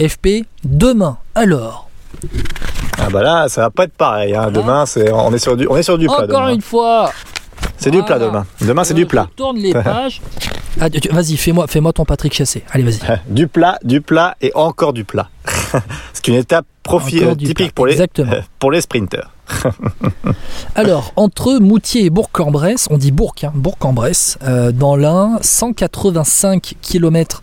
FP, demain, alors Ah bah là, ça va pas être pareil. hein. Demain, c'est on est sur du, on est sur du plat. Encore demain. une fois C'est du plat demain. Demain, c'est du Je plat. Tourne les pages. Ah, Vas-y, fais-moi fais ton Patrick Chassé. Allez, vas-y. Du plat, du plat et encore du plat. c'est une étape profi- typique pour les, exactement. pour les sprinters. Alors, entre Moutier et Bourg-en-Bresse, on dit Bourg, hein, Bourg-en-Bresse, euh, dans l'Ain, 185 km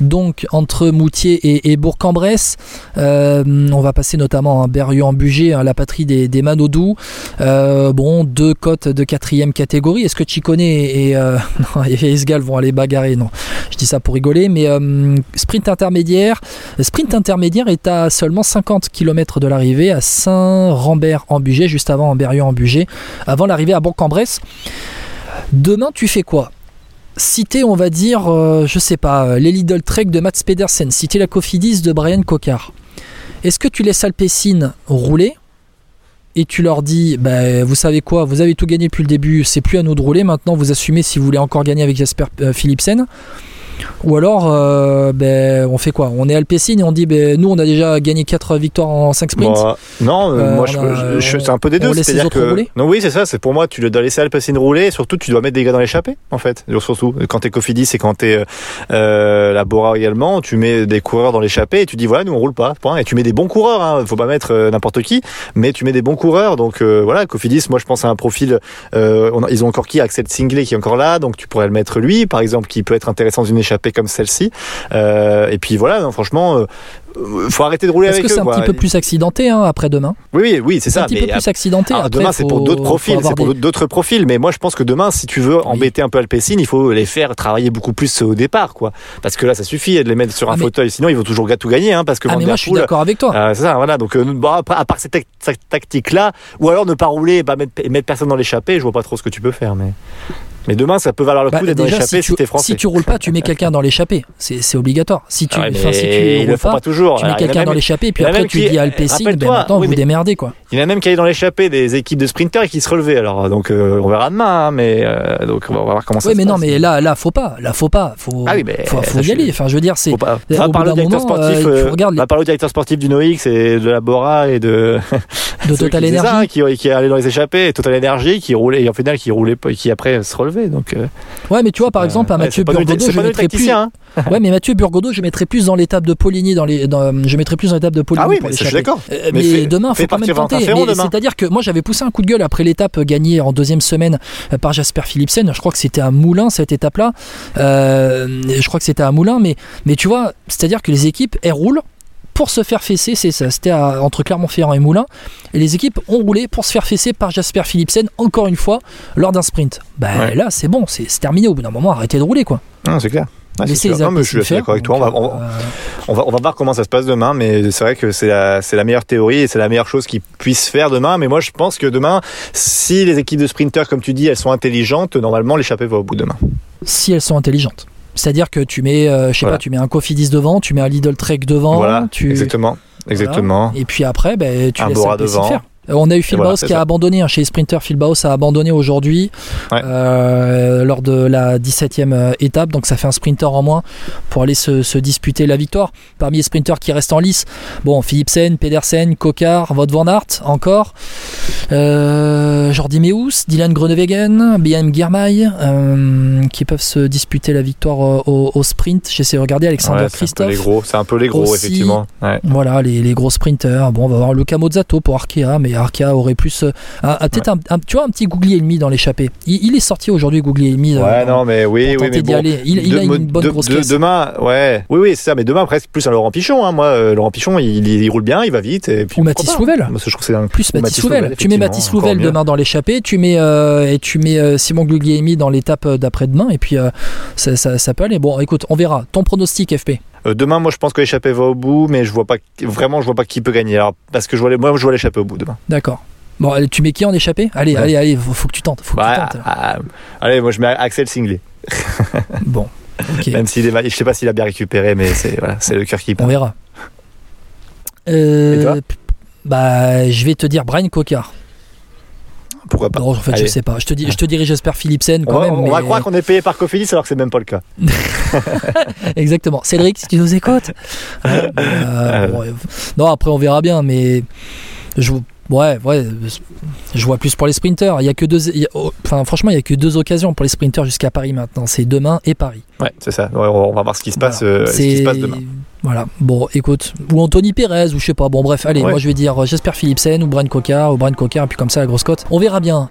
donc entre Moutier et, et Bourg-en-Bresse. Euh, on va passer notamment à Berrieux-en-Bugey, hein, la patrie des, des Manodou. Euh, bon, deux côtes de quatrième catégorie. Est-ce que Chicone et, et, non, et Esgal vont aller bagarrer? Non, je dis ça pour rigoler, mais euh, sprint intermédiaire. Sprint intermédiaire est à seulement 50 km de l'arrivée à Saint-Rambert-en-Bugey, juste avant Berrieux-en-Bugey, avant l'arrivée à Bourg-en-Bresse. Demain, tu fais quoi? Citer, on va dire, euh, je sais pas, euh, les Lidl Trek de Mats Pedersen, citer la Cofidis de Brian Cocard. Est-ce que tu laisses Alpecin rouler et tu leur dis, bah, vous savez quoi, vous avez tout gagné depuis le début, c'est plus à nous de rouler, maintenant vous assumez si vous voulez encore gagner avec Jasper Philipsen? Ou alors, euh, ben, on fait quoi? On est Alpecin et on dit, ben, nous on a déjà gagné 4 victoires en 5 sprints. Bon, non, euh, moi je, je- je- c'est un peu des deux. C'est-à-dire que rouler non, oui, c'est ça. C'est pour moi, tu dois laisser Alpecin rouler. Et surtout, tu dois mettre des gars dans l'échappée, en fait. Surtout quand t'es Cofidis et quand t'es euh, euh, la Bora également, tu mets des coureurs dans l'échappée et tu dis voilà, nous on roule pas. Point. Et tu mets des bons coureurs. Hein. Faut pas mettre n'importe qui, mais tu mets des bons coureurs. Donc voilà, Cofidis, moi je pense à un profil. on ils ont encore qui? Axel Singley qui est encore là, donc tu pourrais le mettre lui, par exemple, qui peut être intéressant dans une échappée comme celle-ci. Euh, et puis voilà, non, franchement, euh, faut arrêter de rouler Parce avec que eux. c'est un quoi. petit peu plus accidenté hein, après demain. Oui, oui, oui, c'est C'est un ça. petit mais peu plus accidenté. alors, Après, demain, c'est pour d'autres profils, c'est pour des- d'autres profils. Mais moi, je pense que demain, si tu veux embêter un peu Alpecin, il faut les faire travailler beaucoup plus au départ, quoi. Parce que là, ça suffit de les mettre sur un Ah, mais- fauteuil. Sinon, ils vont toujours tout gagner, hein, parce que Ah, mais moi je suis d'accord avec toi. euh, c'est ça, voilà. Donc, euh, bon, après, à part cette, tac- cette tactique-là, ou alors ne pas rouler, bah, mettre, mettre personne dans l'échappée, je vois pas trop ce que tu peux faire. Mais, mais demain, ça peut valoir le Bah, coup d'être dans l'échappée si, si, tu, français. si tu roules pas, tu mets quelqu'un dans l'échappée. C'est obligatoire. Si tu, Ah ouais, mais si tu roules pas toujours. Tu mets quelqu'un dans l'échappée, et puis après tu dis à Alpecin, ben maintenant oui, vous mais- démerdez quoi. Il y en a même qui allaient dans l'échappée des équipes de sprinters et qui se relevaient. Alors, donc, euh, on verra demain, hein, mais euh, donc, on va voir comment ça Oui, se mais non, mais là, là, faut pas, là, faut pas, faut, Ah oui, mais faut, faut y aller. Enfin, je veux dire, c'est pas, parler au d'un directeur moment, sportif, euh, tu euh, regardes les- va parler au directeur sportif du Noix et de la Bora et de, de Total qui faisaient ça, Energy. hein, qui, qui est allé dans les échappées, et Total Energy, qui roulait, et en final, qui roulait pas, et qui après se relevait. Donc, euh, Ouais, mais tu vois, par euh, exemple, ouais, Mathieu Burgodeau, je mettrais plus. hein. Ouais, mais Mathieu Burgodeau, je mettrais plus dans l'étape de Poligny, dans les, dans- je mettrais plus dans l'étape de Poligny Ah oui, mais je suis d'accord. Euh, Mais demain, faut quand même tenter. Demain. C'est-à-dire que moi, j'avais poussé un coup de gueule après l'étape gagnée en deuxième semaine euh, par Jasper Philipsen. Je crois que c'était à Moulin cette étape-là. Euh, je crois que c'était à Moulin, mais mais tu vois, c'est-à-dire que les équipes elles roulent pour se faire fesser, c'est ça. C'était entre Clermont-Ferrand et Moulin, et les équipes ont roulé pour se faire fesser par Jasper Philipsen encore une fois lors d'un sprint. Bah Ouais. là, c'est bon, c'est terminé. Au bout d'un moment, arrêtez de rouler quoi. Non, c'est clair. Ouais, c'est Laissez sûr. les Non, mais je suis Alpecin assez d'accord avec toi. On va, on, donc, euh, on va, on va voir comment ça se passe demain, mais c'est vrai que c'est la, c'est la meilleure théorie et c'est la meilleure chose qu'ils puissent faire demain. Mais moi, je pense que demain, si les équipes de sprinters, comme tu dis, elles sont intelligentes, normalement, l'échappée va au bout demain. si elles sont intelligentes. C'est-à-dire que tu mets, euh, je sais Voilà. pas, tu mets un Cofidis devant, tu mets un Lidl Trek devant, voilà, tu, exactement. Exactement. Voilà. Et puis après, ben, tu Un laisses devant. faire. Euh, On a eu Phil voilà, Baos c'est qui a abandonné, hein, chez les sprinters, Phil Baos a abandonné aujourd'hui Ouais. euh, lors de la 17e euh, étape, donc ça fait un sprinter en moins pour aller se, se disputer la victoire. Parmi les sprinters qui restent en lice, bon, Philipsen, Pedersen, Kokar, Wout van Aert encore, euh, Jordi Meus, Dylan Groenewegen, BM Girmay, euh, qui peuvent se disputer la victoire au, au sprint. J'essaie de regarder Alexander Ouais, c'est un peu Christophe. les gros, c'est un peu les gros, Aussi. effectivement. Ouais. Voilà, les, les gros sprinters. Bon, on va voir Luca Mozzato pour Arkea, mais Arkea aurait plus. euh, un- un- peut-être un- tu vois, un petit Guglielmi dans l'échappée. Il, il est sorti aujourd'hui, Guglielmi. euh, Ouais, non, mais oui, oui, mais bon. aller. Il, il a une bonne de- grosse de- caisse. Demain, ouais, oui, oui, c'est ça. Mais demain, presque plus un Laurent Pichon. Hein. Moi, euh, Laurent Pichon, il, il roule bien, il va vite. Et puis Ou Mathis pas. Louvel. Moi, je trouve que c'est un Plus Mathis Louvel. Tu mets Mathis Louvel demain dans l'échappée, tu mets euh, et tu mets euh, Simon Guglielmi dans l'étape d'après-demain, et puis ça, ça- ça peut aller. Bon, écoute, on verra. Ton pronostic, FP. Euh, demain, moi, je pense que l'échappée va au bout, mais je vois pas vraiment, je vois pas qui peut gagner. Alors, parce que je vois les, moi, je vois l'échappée au bout demain. D'accord. Bon, allez, tu mets qui en échappée? Allez, Ouais. allez, allez, faut, faut que tu tentes. Faut que tu tentes. ah, allez, moi, je mets Axel Singley. Bon, ok. Même s'il est, je sais pas s'il a bien récupéré, mais c'est voilà, c'est le cœur qui On parle. verra. Euh, Et toi? Bah, je vais te dire Brian Cocard. Pourquoi pas Non, en fait, Allez. je sais pas. Je te, dis, je te dirais Jasper Philipsen on quand va, même. on va croire qu'on est payé par Cofidis alors que c'est même pas le cas. Exactement. Cédric, si tu nous écoutes. Euh, Euh. bon, non, après, on verra bien, mais je, ouais, ouais, je vois plus pour les sprinters. Il y a que deux, il y a- oh, enfin, franchement, il y a que deux occasions pour les sprinters jusqu'à Paris maintenant. C'est demain et Paris. Ouais, c'est ça. Ouais, on on va voir ce qui se passe, Voilà. euh, ce qui se passe demain. Voilà. Bon, écoute, ou Anthony Perez, ou je sais pas. Bon, bref, allez, Ouais. moi je vais dire euh, Jasper Philipsen ou Brian Coca, ou Brian Coca, et puis comme ça la grosse cote. On verra bien.